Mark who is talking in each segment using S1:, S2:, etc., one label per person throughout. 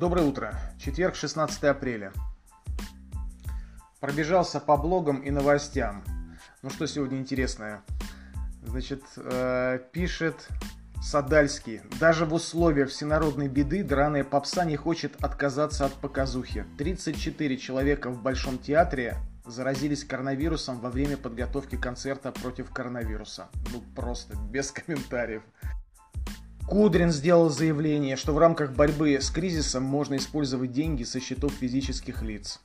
S1: Доброе утро. Четверг, 16 апреля. Пробежался по блогам и новостям. Ну что сегодня интересное? Значит, э, пишет Садальский. Даже в условиях всенародной беды драная попса не хочет отказаться от показухи. 34 человека в Большом театре заразились коронавирусом во время подготовки концерта против коронавируса. Ну просто без комментариев. Кудрин сделал заявление, что в рамках борьбы с кризисом можно использовать деньги со счетов физических лиц.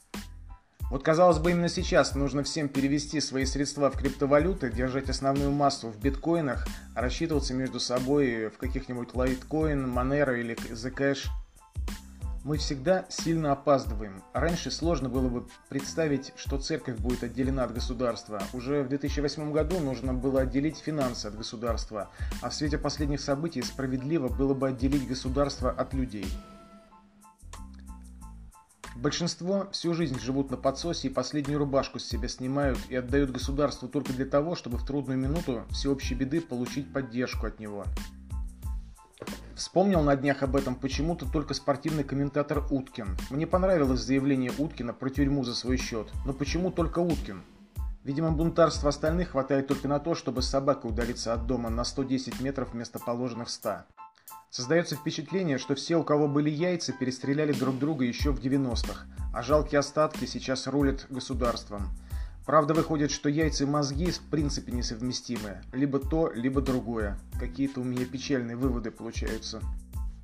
S1: Вот казалось бы, именно сейчас нужно всем перевести свои средства в криптовалюты, держать основную массу в биткоинах, а рассчитываться между собой в каких-нибудь Litecoin, Monero или Zcash – мы всегда сильно опаздываем. Раньше сложно было бы представить, что церковь будет отделена от государства. Уже в 2008 году нужно было отделить финансы от государства, а в свете последних событий справедливо было бы отделить государство от людей. Большинство всю жизнь живут на подсосе и последнюю рубашку с себя снимают и отдают государству только для того, чтобы в трудную минуту всеобщей беды получить поддержку от него. Вспомнил на днях об этом почему-то только спортивный комментатор Уткин. Мне понравилось заявление Уткина про тюрьму за свой счет. Но почему только Уткин? Видимо, бунтарства остальных хватает только на то, чтобы собака удалиться от дома на 110 метров вместо положенных 100. Создается впечатление, что все, у кого были яйца, перестреляли друг друга еще в 90-х, а жалкие остатки сейчас рулят государством. Правда, выходит, что яйца и мозги в принципе несовместимы. Либо то, либо другое. Какие-то у меня печальные выводы получаются.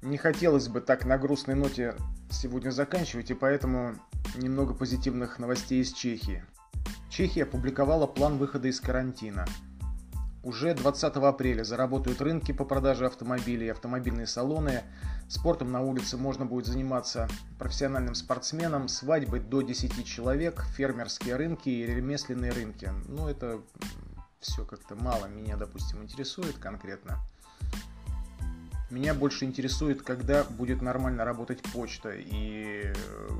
S1: Не хотелось бы так на грустной ноте сегодня заканчивать, и поэтому немного позитивных новостей из Чехии. Чехия опубликовала план выхода из карантина. Уже 20 апреля заработают рынки по продаже автомобилей, автомобильные салоны. Спортом на улице можно будет заниматься профессиональным спортсменам, свадьбы до 10 человек, фермерские рынки и ремесленные рынки. Ну, это все как-то мало меня, допустим, интересует конкретно. Меня больше интересует, когда будет нормально работать почта, и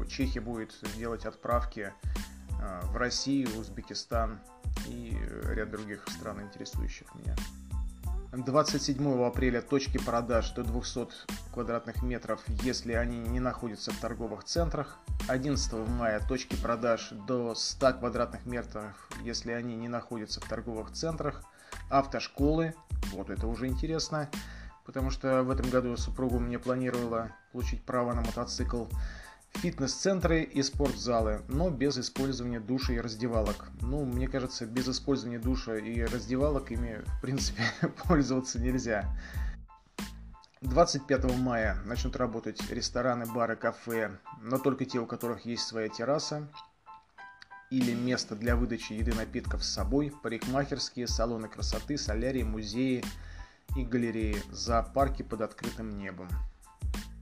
S1: Чехия будет делать отправки э, в Россию, Узбекистан, и ряд других стран, интересующих меня. 27 апреля точки продаж до 200 квадратных метров, если они не находятся в торговых центрах. 11 мая точки продаж до 100 квадратных метров, если они не находятся в торговых центрах. Автошколы, вот это уже интересно, потому что в этом году супруга мне планировала получить право на мотоцикл фитнес-центры и спортзалы, но без использования душа и раздевалок. Ну, мне кажется, без использования душа и раздевалок ими, в принципе, пользоваться нельзя. 25 мая начнут работать рестораны, бары, кафе, но только те, у которых есть своя терраса или место для выдачи еды напитков с собой, парикмахерские, салоны красоты, солярии, музеи и галереи, зоопарки под открытым небом.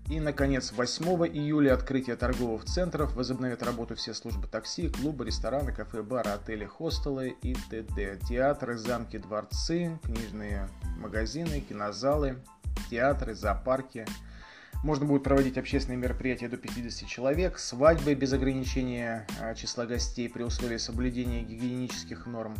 S1: И, наконец, 8 июля открытие торговых центров возобновят работу все службы такси, клубы, рестораны, кафе, бары, отели, хостелы и т.д. Театры, замки, дворцы, книжные магазины, кинозалы, театры, зоопарки. Можно будет проводить общественные мероприятия до 50 человек, свадьбы без ограничения а, числа гостей при условии соблюдения гигиенических норм,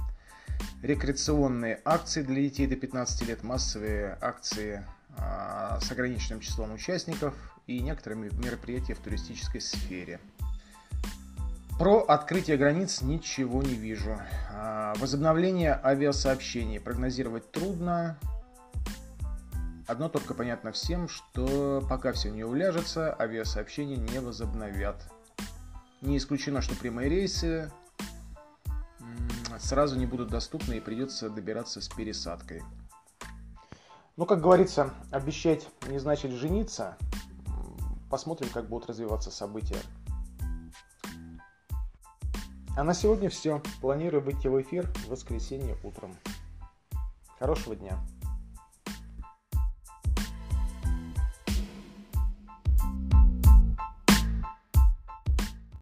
S1: рекреационные акции для детей до 15 лет, массовые акции с ограниченным числом участников и некоторые мероприятия в туристической сфере. Про открытие границ ничего не вижу. А, возобновление авиасообщений прогнозировать трудно. Одно только понятно всем, что пока все не уляжется, авиасообщения не возобновят. Не исключено, что прямые рейсы сразу не будут доступны и придется добираться с пересадкой. Ну, как говорится, обещать не значит жениться. Посмотрим, как будут развиваться события. А на сегодня все. Планирую выйти в эфир в воскресенье утром. Хорошего дня.